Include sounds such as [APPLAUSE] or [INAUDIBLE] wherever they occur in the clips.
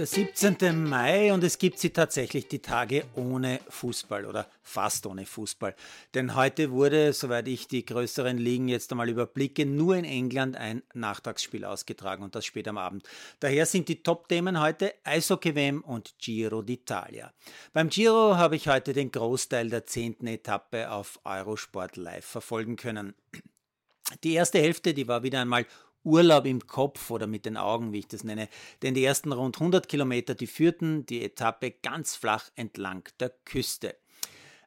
der 17. Mai und es gibt sie tatsächlich die Tage ohne Fußball oder fast ohne Fußball. Denn heute wurde, soweit ich die größeren Ligen jetzt einmal überblicke, nur in England ein Nachtragsspiel ausgetragen und das spät am Abend. Daher sind die Top-Themen heute Eishockey-WM und Giro d'Italia. Beim Giro habe ich heute den Großteil der zehnten Etappe auf Eurosport Live verfolgen können. Die erste Hälfte, die war wieder einmal Urlaub im Kopf oder mit den Augen, wie ich das nenne, denn die ersten rund 100 Kilometer, die führten die Etappe ganz flach entlang der Küste.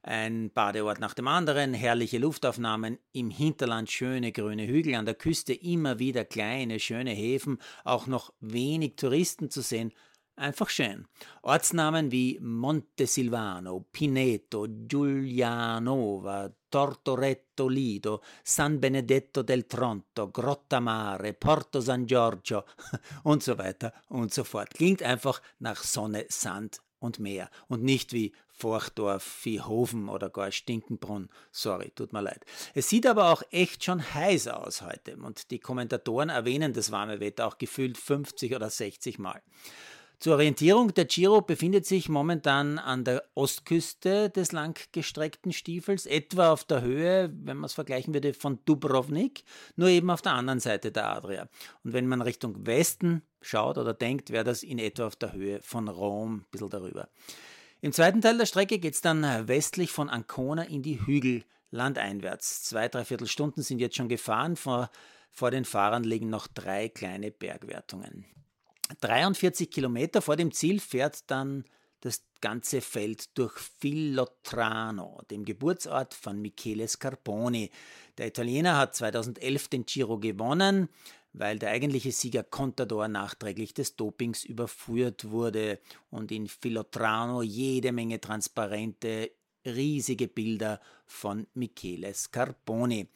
Ein Badeort nach dem anderen, herrliche Luftaufnahmen, im Hinterland schöne grüne Hügel, an der Küste immer wieder kleine, schöne Häfen, auch noch wenig Touristen zu sehen, Einfach schön. Ortsnamen wie Montesilvano, Pineto, Giulianova, Tortoretto Lido, San Benedetto del Tronto, Grotta Mare, Porto San Giorgio [LAUGHS] und so weiter und so fort. Klingt einfach nach Sonne, Sand und Meer und nicht wie Forchdorf, Viehhofen oder gar Stinkenbrunn. Sorry, tut mir leid. Es sieht aber auch echt schon heiß aus heute und die Kommentatoren erwähnen das warme Wetter auch gefühlt 50 oder 60 Mal. Zur Orientierung, der Giro befindet sich momentan an der Ostküste des langgestreckten Stiefels, etwa auf der Höhe, wenn man es vergleichen würde, von Dubrovnik, nur eben auf der anderen Seite der Adria. Und wenn man Richtung Westen schaut oder denkt, wäre das in etwa auf der Höhe von Rom, ein bisschen darüber. Im zweiten Teil der Strecke geht es dann westlich von Ancona in die Hügel landeinwärts. Zwei, dreiviertel Stunden sind jetzt schon gefahren. Vor, vor den Fahrern liegen noch drei kleine Bergwertungen. 43 Kilometer vor dem Ziel fährt dann das ganze Feld durch Filotrano, dem Geburtsort von Michele Scarponi. Der Italiener hat 2011 den Giro gewonnen, weil der eigentliche Sieger Contador nachträglich des Dopings überführt wurde und in Filotrano jede Menge Transparente riesige Bilder von Michele Scarponi.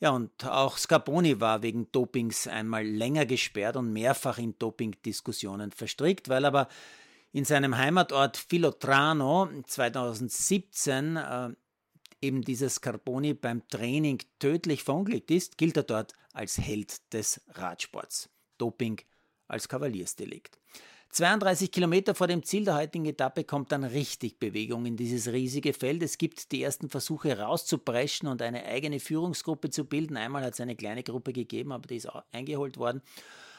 Ja, und auch Scarponi war wegen Dopings einmal länger gesperrt und mehrfach in Dopingdiskussionen verstrickt, weil aber in seinem Heimatort Filotrano 2017 äh, eben dieser Scarponi beim Training tödlich verunglückt ist, gilt er dort als Held des Radsports. Doping als Kavaliersdelikt. 32 Kilometer vor dem Ziel der heutigen Etappe kommt dann richtig Bewegung in dieses riesige Feld. Es gibt die ersten Versuche rauszupreschen und eine eigene Führungsgruppe zu bilden. Einmal hat es eine kleine Gruppe gegeben, aber die ist auch eingeholt worden.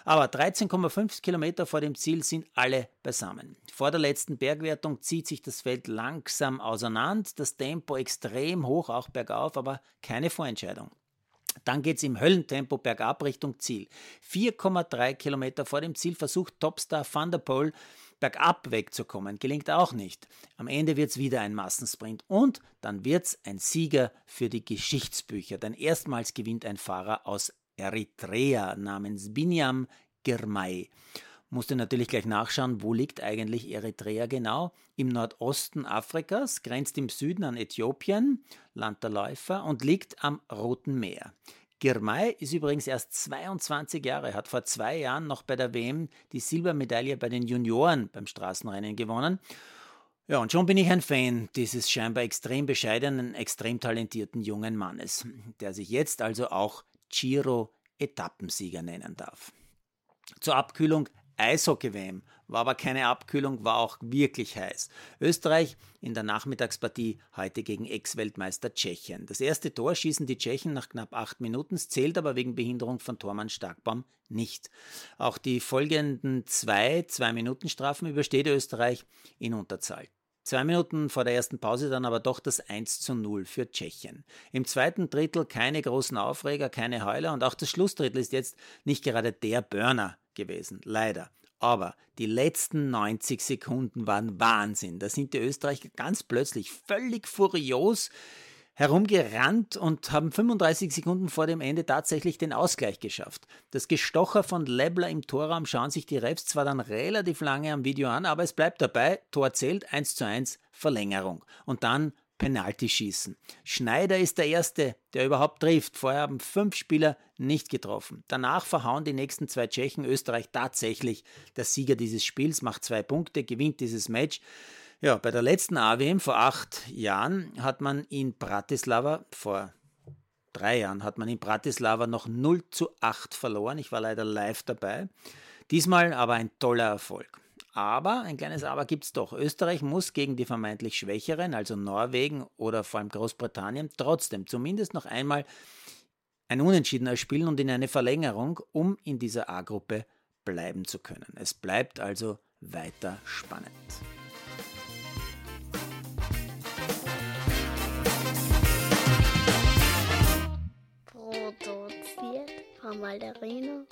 Aber 13,5 Kilometer vor dem Ziel sind alle beisammen. Vor der letzten Bergwertung zieht sich das Feld langsam auseinander, das Tempo extrem hoch, auch bergauf, aber keine Vorentscheidung. Dann geht es im Höllentempo bergab Richtung Ziel. 4,3 Kilometer vor dem Ziel versucht Topstar Van der Poel bergab wegzukommen. Gelingt auch nicht. Am Ende wird es wieder ein Massensprint und dann wird es ein Sieger für die Geschichtsbücher. Denn erstmals gewinnt ein Fahrer aus Eritrea namens Binyam Girmay. Musste natürlich gleich nachschauen, wo liegt eigentlich Eritrea genau. Im Nordosten Afrikas, grenzt im Süden an Äthiopien, Land der Läufer, und liegt am Roten Meer. Girmay ist übrigens erst 22 Jahre, hat vor zwei Jahren noch bei der WM die Silbermedaille bei den Junioren beim Straßenrennen gewonnen. Ja, und schon bin ich ein Fan dieses scheinbar extrem bescheidenen, extrem talentierten jungen Mannes, der sich jetzt also auch Giro-Etappensieger nennen darf. Zur Abkühlung Eishockey-WM war aber keine Abkühlung, war auch wirklich heiß. Österreich in der Nachmittagspartie heute gegen Ex-Weltmeister Tschechien. Das erste Tor schießen die Tschechen nach knapp acht Minuten, zählt aber wegen Behinderung von Tormann Starkbaum nicht. Auch die folgenden zwei Zwei-Minuten-Strafen übersteht Österreich in Unterzahl. Zwei Minuten vor der ersten Pause dann aber doch das 1 zu 0 für Tschechien. Im zweiten Drittel keine großen Aufreger, keine Heuler und auch das Schlussdrittel ist jetzt nicht gerade der Burner gewesen, leider. Aber die letzten 90 Sekunden waren Wahnsinn. Da sind die Österreicher ganz plötzlich völlig furios herumgerannt und haben 35 Sekunden vor dem Ende tatsächlich den Ausgleich geschafft. Das Gestocher von Lebler im Torraum schauen sich die Refs zwar dann relativ lange am Video an, aber es bleibt dabei, Tor zählt 1 zu 1 Verlängerung. Und dann Penalty schießen. Schneider ist der Erste, der überhaupt trifft. Vorher haben fünf Spieler nicht getroffen. Danach verhauen die nächsten zwei Tschechen Österreich tatsächlich. Der Sieger dieses Spiels macht zwei Punkte, gewinnt dieses Match. Ja, bei der letzten AWM vor acht Jahren hat man in Bratislava, vor drei Jahren hat man in Bratislava noch 0 zu 8 verloren. Ich war leider live dabei. Diesmal aber ein toller Erfolg. Aber, ein kleines Aber gibt es doch. Österreich muss gegen die vermeintlich Schwächeren, also Norwegen oder vor allem Großbritannien, trotzdem zumindest noch einmal ein Unentschiedener spielen und in eine Verlängerung, um in dieser A-Gruppe bleiben zu können. Es bleibt also weiter spannend. Produziert von Malderino